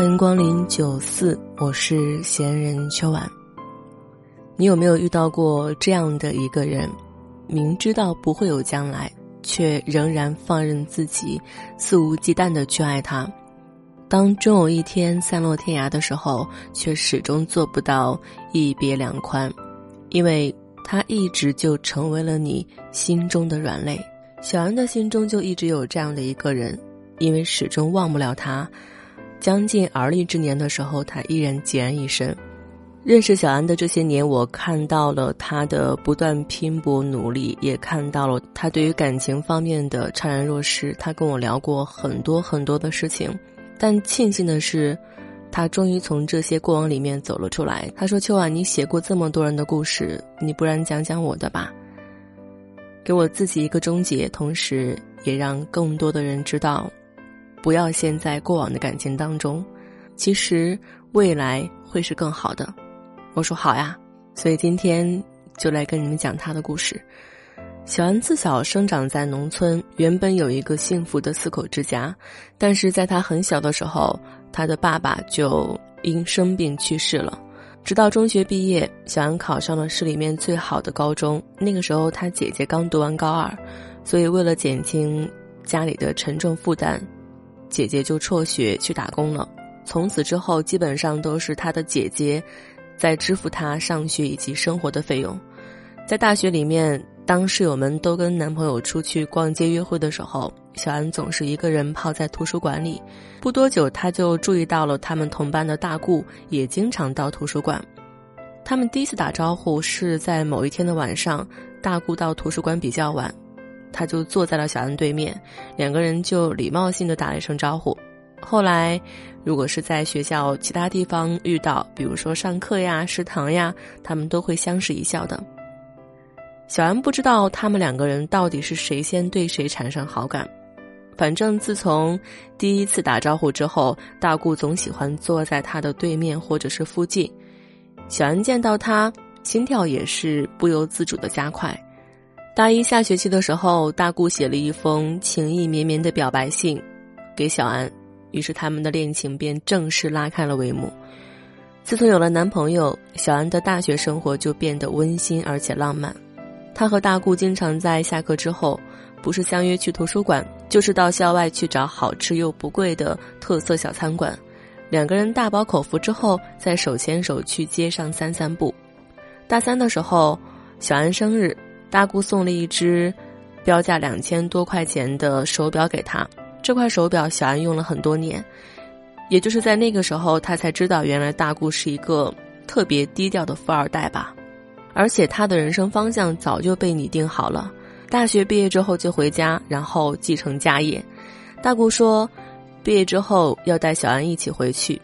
欢迎光临九四，我是闲人秋晚。你有没有遇到过这样的一个人？明知道不会有将来，却仍然放任自己肆无忌惮的去爱他。当终有一天散落天涯的时候，却始终做不到一别两宽，因为他一直就成为了你心中的软肋。小安的心中就一直有这样的一个人，因为始终忘不了他。将近而立之年的时候，他依然孑然一身。认识小安的这些年，我看到了他的不断拼搏努力，也看到了他对于感情方面的怅然若失。他跟我聊过很多很多的事情，但庆幸的是，他终于从这些过往里面走了出来。他说：“秋晚，你写过这么多人的故事，你不然讲讲我的吧，给我自己一个终结，同时也让更多的人知道。”不要陷在过往的感情当中，其实未来会是更好的。我说好呀，所以今天就来跟你们讲他的故事。小安自小生长在农村，原本有一个幸福的四口之家，但是在他很小的时候，他的爸爸就因生病去世了。直到中学毕业，小安考上了市里面最好的高中。那个时候，他姐姐刚读完高二，所以为了减轻家里的沉重负担。姐姐就辍学去打工了，从此之后基本上都是她的姐姐，在支付她上学以及生活的费用。在大学里面，当室友们都跟男朋友出去逛街约会的时候，小安总是一个人泡在图书馆里。不多久，她就注意到了他们同班的大顾也经常到图书馆。他们第一次打招呼是在某一天的晚上，大顾到图书馆比较晚。他就坐在了小安对面，两个人就礼貌性的打了一声招呼。后来，如果是在学校其他地方遇到，比如说上课呀、食堂呀，他们都会相视一笑的。小安不知道他们两个人到底是谁先对谁产生好感，反正自从第一次打招呼之后，大顾总喜欢坐在他的对面或者是附近。小安见到他，心跳也是不由自主的加快。大一下学期的时候，大顾写了一封情意绵绵的表白信，给小安，于是他们的恋情便正式拉开了帷幕。自从有了男朋友，小安的大学生活就变得温馨而且浪漫。他和大顾经常在下课之后，不是相约去图书馆，就是到校外去找好吃又不贵的特色小餐馆。两个人大饱口福之后，再手牵手去街上散散步。大三的时候，小安生日。大姑送了一只标价两千多块钱的手表给他，这块手表小安用了很多年，也就是在那个时候，他才知道原来大姑是一个特别低调的富二代吧。而且他的人生方向早就被拟定好了，大学毕业之后就回家，然后继承家业。大姑说，毕业之后要带小安一起回去，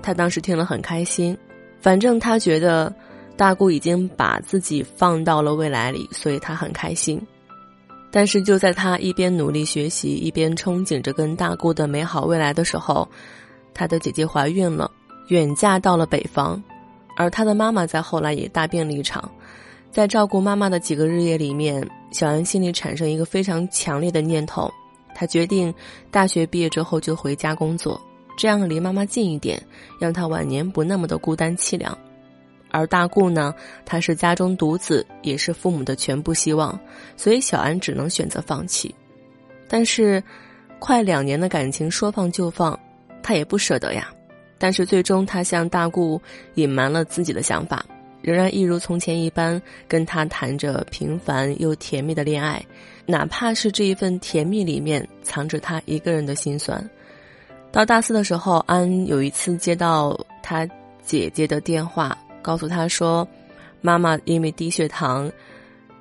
他当时听了很开心，反正他觉得。大姑已经把自己放到了未来里，所以他很开心。但是就在他一边努力学习，一边憧憬着跟大姑的美好未来的时候，他的姐姐怀孕了，远嫁到了北方，而他的妈妈在后来也大病了一场。在照顾妈妈的几个日夜里面，小安心里产生一个非常强烈的念头，他决定大学毕业之后就回家工作，这样离妈妈近一点，让她晚年不那么的孤单凄凉。而大顾呢，他是家中独子，也是父母的全部希望，所以小安只能选择放弃。但是，快两年的感情说放就放，他也不舍得呀。但是最终，他向大顾隐瞒了自己的想法，仍然一如从前一般跟他谈着平凡又甜蜜的恋爱，哪怕是这一份甜蜜里面藏着他一个人的心酸。到大四的时候，安有一次接到他姐姐的电话。告诉他说，妈妈因为低血糖，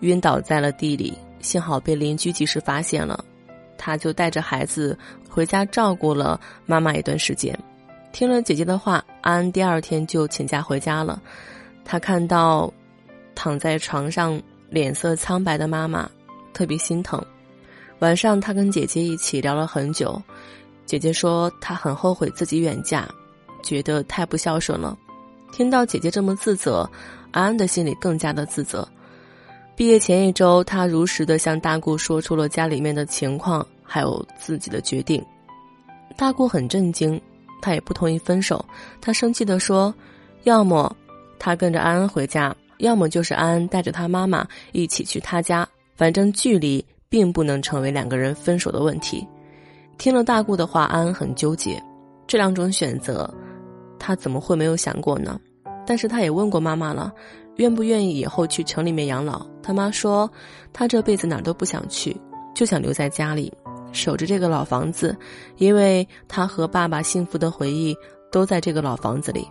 晕倒在了地里，幸好被邻居及时发现了，他就带着孩子回家照顾了妈妈一段时间。听了姐姐的话，安安第二天就请假回家了。他看到躺在床上脸色苍白的妈妈，特别心疼。晚上，他跟姐姐一起聊了很久。姐姐说，她很后悔自己远嫁，觉得太不孝顺了。听到姐姐这么自责，安安的心里更加的自责。毕业前一周，他如实的向大姑说出了家里面的情况，还有自己的决定。大姑很震惊，她也不同意分手。她生气的说：“要么他跟着安安回家，要么就是安安带着他妈妈一起去他家。反正距离并不能成为两个人分手的问题。”听了大姑的话，安安很纠结。这两种选择，他怎么会没有想过呢？但是他也问过妈妈了，愿不愿意以后去城里面养老？他妈说，他这辈子哪儿都不想去，就想留在家里。守着这个老房子，因为他和爸爸幸福的回忆都在这个老房子里。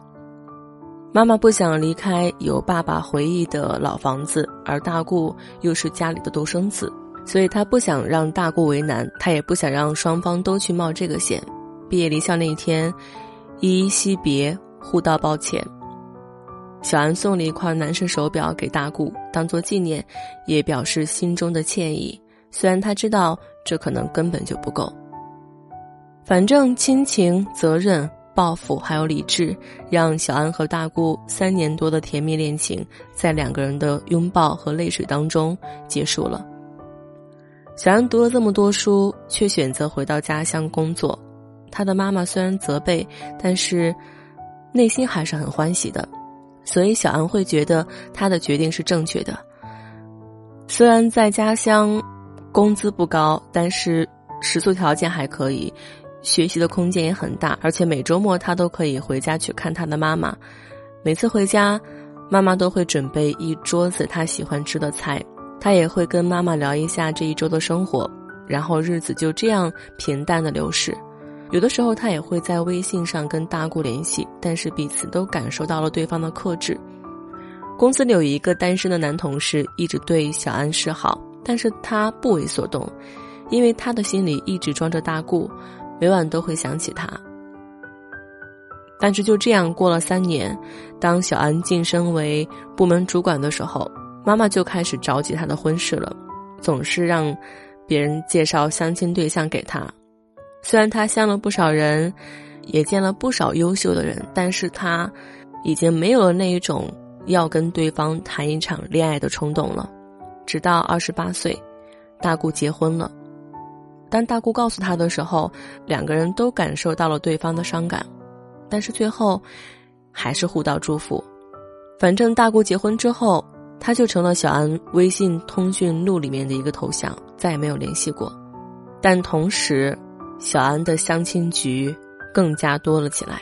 妈妈不想离开有爸爸回忆的老房子，而大姑又是家里的独生子，所以她不想让大姑为难，她也不想让双方都去冒这个险。毕业离校那一天，依依惜别，互道抱歉。小安送了一块男士手表给大姑，当做纪念，也表示心中的歉意。虽然他知道这可能根本就不够，反正亲情、责任、报复还有理智，让小安和大姑三年多的甜蜜恋情，在两个人的拥抱和泪水当中结束了。小安读了这么多书，却选择回到家乡工作。他的妈妈虽然责备，但是内心还是很欢喜的，所以小安会觉得他的决定是正确的。虽然在家乡。工资不高，但是食宿条件还可以，学习的空间也很大，而且每周末他都可以回家去看他的妈妈。每次回家，妈妈都会准备一桌子他喜欢吃的菜，他也会跟妈妈聊一下这一周的生活，然后日子就这样平淡的流逝。有的时候他也会在微信上跟大姑联系，但是彼此都感受到了对方的克制。公司里有一个单身的男同事，一直对小安示好。但是他不为所动，因为他的心里一直装着大顾，每晚都会想起他。但是就这样过了三年，当小安晋升为部门主管的时候，妈妈就开始着急他的婚事了，总是让别人介绍相亲对象给他。虽然他相了不少人，也见了不少优秀的人，但是他已经没有了那一种要跟对方谈一场恋爱的冲动了。直到二十八岁，大姑结婚了。当大姑告诉他的时候，两个人都感受到了对方的伤感，但是最后还是互道祝福。反正大姑结婚之后，他就成了小安微信通讯录里面的一个头像，再也没有联系过。但同时，小安的相亲局更加多了起来。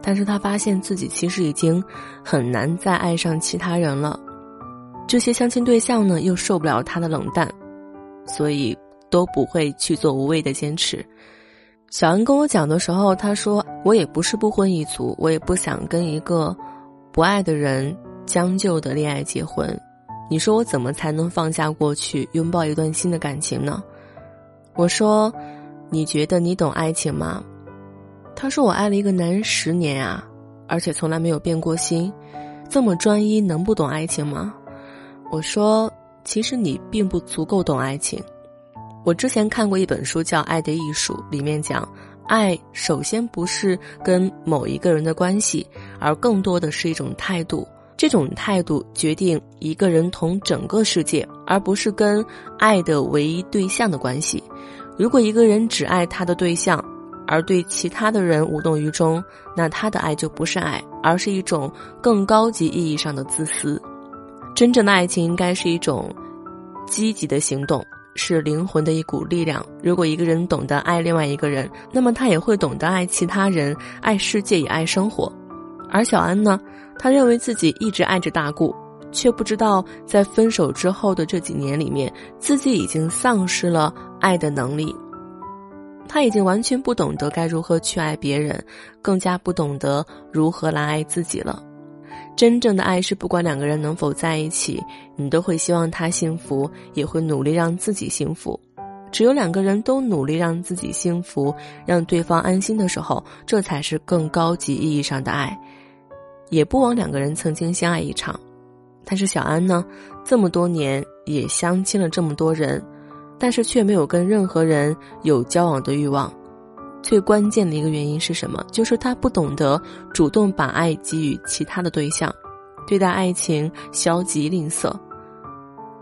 但是他发现自己其实已经很难再爱上其他人了。这些相亲对象呢，又受不了他的冷淡，所以都不会去做无谓的坚持。小安跟我讲的时候，他说：“我也不是不婚一族，我也不想跟一个不爱的人将就的恋爱结婚。你说我怎么才能放下过去，拥抱一段新的感情呢？”我说：“你觉得你懂爱情吗？”他说：“我爱了一个男人十年啊，而且从来没有变过心，这么专一，能不懂爱情吗？”我说：“其实你并不足够懂爱情。我之前看过一本书叫《爱的艺术》，里面讲，爱首先不是跟某一个人的关系，而更多的是一种态度。这种态度决定一个人同整个世界，而不是跟爱的唯一对象的关系。如果一个人只爱他的对象，而对其他的人无动于衷，那他的爱就不是爱，而是一种更高级意义上的自私。”真正的爱情应该是一种积极的行动，是灵魂的一股力量。如果一个人懂得爱另外一个人，那么他也会懂得爱其他人、爱世界也爱生活。而小安呢，他认为自己一直爱着大顾，却不知道在分手之后的这几年里面，自己已经丧失了爱的能力。他已经完全不懂得该如何去爱别人，更加不懂得如何来爱自己了。真正的爱是，不管两个人能否在一起，你都会希望他幸福，也会努力让自己幸福。只有两个人都努力让自己幸福，让对方安心的时候，这才是更高级意义上的爱。也不枉两个人曾经相爱一场。但是小安呢，这么多年也相亲了这么多人，但是却没有跟任何人有交往的欲望。最关键的一个原因是什么？就是他不懂得主动把爱给予其他的对象，对待爱情消极吝啬。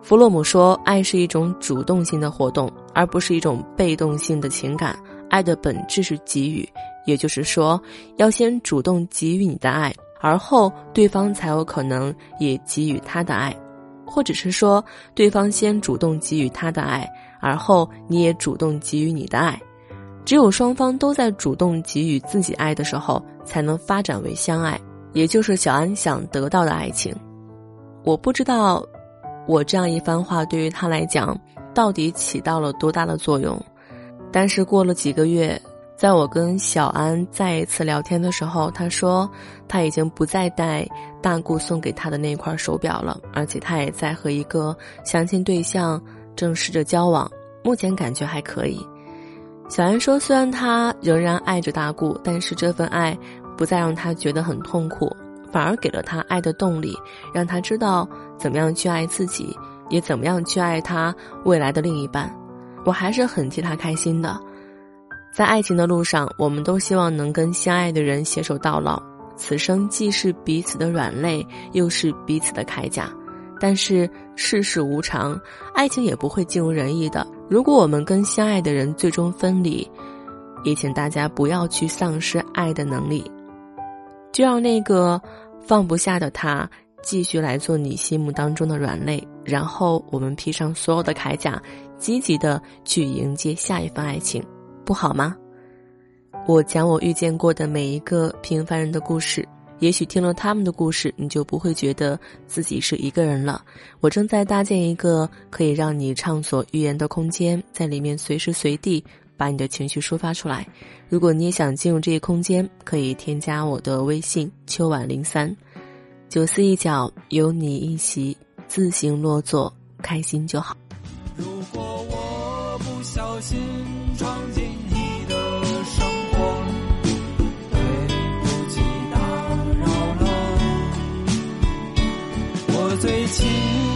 弗洛姆说，爱是一种主动性的活动，而不是一种被动性的情感。爱的本质是给予，也就是说，要先主动给予你的爱，而后对方才有可能也给予他的爱，或者是说，对方先主动给予他的爱，而后你也主动给予你的爱。只有双方都在主动给予自己爱的时候，才能发展为相爱，也就是小安想得到的爱情。我不知道，我这样一番话对于他来讲到底起到了多大的作用。但是过了几个月，在我跟小安再一次聊天的时候，他说他已经不再带大姑送给他的那块手表了，而且他也在和一个相亲对象正试着交往，目前感觉还可以。小安说：“虽然他仍然爱着大顾，但是这份爱不再让他觉得很痛苦，反而给了他爱的动力，让他知道怎么样去爱自己，也怎么样去爱他未来的另一半。我还是很替他开心的。在爱情的路上，我们都希望能跟相爱的人携手到老，此生既是彼此的软肋，又是彼此的铠甲。但是世事无常，爱情也不会尽如人意的。”如果我们跟相爱的人最终分离，也请大家不要去丧失爱的能力，就让那个放不下的他继续来做你心目当中的软肋，然后我们披上所有的铠甲，积极的去迎接下一份爱情，不好吗？我讲我遇见过的每一个平凡人的故事。也许听了他们的故事，你就不会觉得自己是一个人了。我正在搭建一个可以让你畅所欲言的空间，在里面随时随地把你的情绪抒发出来。如果你也想进入这一空间，可以添加我的微信秋晚零三，九四一角有你一席，自行落座，开心就好。如果我不小心闯进。情。